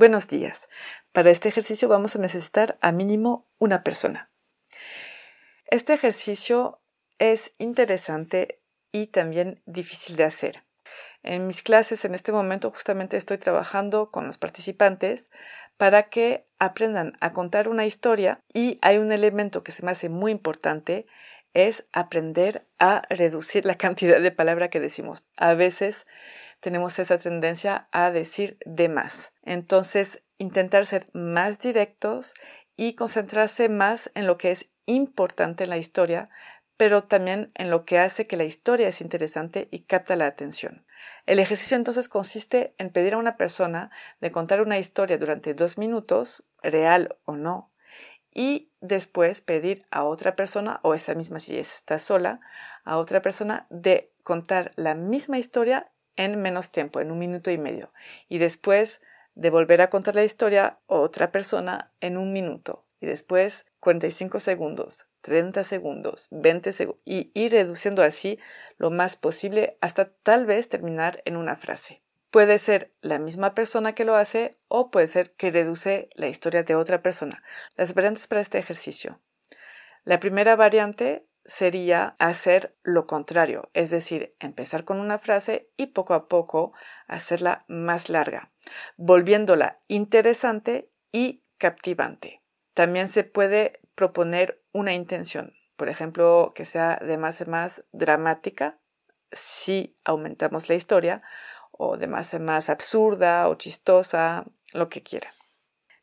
Buenos días. Para este ejercicio vamos a necesitar a mínimo una persona. Este ejercicio es interesante y también difícil de hacer. En mis clases en este momento justamente estoy trabajando con los participantes para que aprendan a contar una historia y hay un elemento que se me hace muy importante es aprender a reducir la cantidad de palabra que decimos. A veces tenemos esa tendencia a decir de más. Entonces, intentar ser más directos y concentrarse más en lo que es importante en la historia, pero también en lo que hace que la historia es interesante y capta la atención. El ejercicio entonces consiste en pedir a una persona de contar una historia durante dos minutos, real o no, y después pedir a otra persona, o esa misma si está sola, a otra persona de contar la misma historia en menos tiempo, en un minuto y medio, y después de volver a contar la historia a otra persona en un minuto, y después 45 segundos, 30 segundos, 20 segundos, y ir reduciendo así lo más posible hasta tal vez terminar en una frase. Puede ser la misma persona que lo hace o puede ser que reduce la historia de otra persona. Las variantes para este ejercicio. La primera variante sería hacer lo contrario, es decir, empezar con una frase y poco a poco hacerla más larga, volviéndola interesante y captivante. También se puede proponer una intención, por ejemplo, que sea de más en más dramática si aumentamos la historia o de más en más absurda o chistosa, lo que quiera.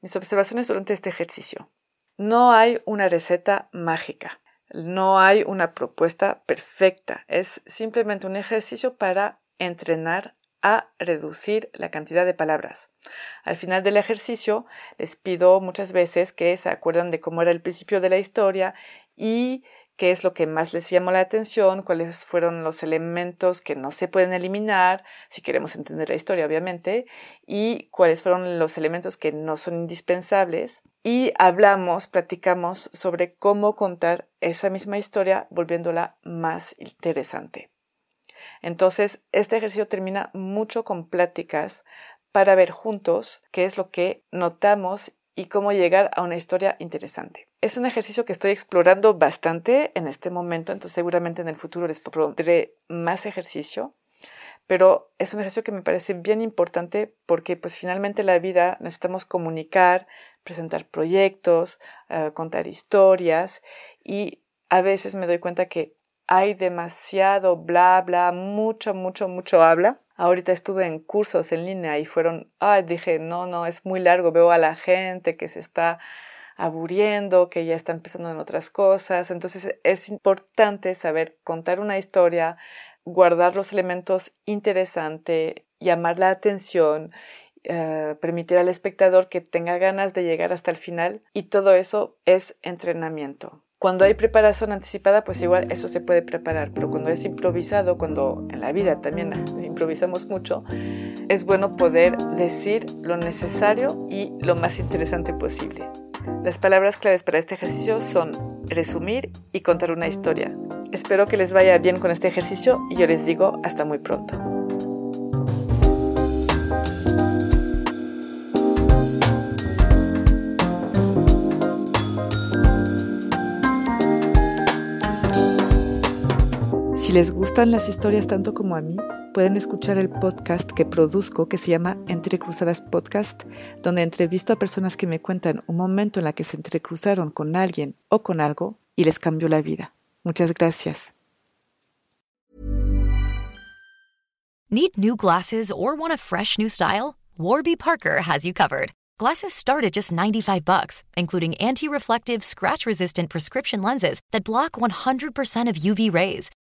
Mis observaciones durante este ejercicio. No hay una receta mágica, no hay una propuesta perfecta, es simplemente un ejercicio para entrenar a reducir la cantidad de palabras. Al final del ejercicio les pido muchas veces que se acuerdan de cómo era el principio de la historia y qué es lo que más les llamó la atención, cuáles fueron los elementos que no se pueden eliminar, si queremos entender la historia, obviamente, y cuáles fueron los elementos que no son indispensables. Y hablamos, platicamos sobre cómo contar esa misma historia volviéndola más interesante. Entonces, este ejercicio termina mucho con pláticas para ver juntos qué es lo que notamos y cómo llegar a una historia interesante. Es un ejercicio que estoy explorando bastante en este momento, entonces seguramente en el futuro les pondré más ejercicio, pero es un ejercicio que me parece bien importante porque pues finalmente la vida necesitamos comunicar, presentar proyectos, eh, contar historias y a veces me doy cuenta que hay demasiado bla bla, mucho, mucho, mucho habla. Ahorita estuve en cursos en línea y fueron, ay, dije, no, no, es muy largo, veo a la gente que se está aburriendo, que ya está empezando en otras cosas. Entonces es importante saber contar una historia, guardar los elementos interesantes, llamar la atención, eh, permitir al espectador que tenga ganas de llegar hasta el final y todo eso es entrenamiento. Cuando hay preparación anticipada, pues igual eso se puede preparar, pero cuando es improvisado, cuando en la vida también improvisamos mucho, es bueno poder decir lo necesario y lo más interesante posible. Las palabras claves para este ejercicio son resumir y contar una historia. Espero que les vaya bien con este ejercicio y yo les digo hasta muy pronto. Les gustan las historias tanto como a mí, pueden escuchar el podcast que produzco que se llama Entrecruzadas Podcast, donde entrevisto a personas que me cuentan un momento en la que se entrecruzaron con alguien o con algo y les cambió la vida. Muchas gracias. Need new glasses or want a fresh new style? Warby Parker has you covered. Glasses start at just 95 bucks, including anti-reflective, scratch-resistant prescription lenses that block 100% of UV rays.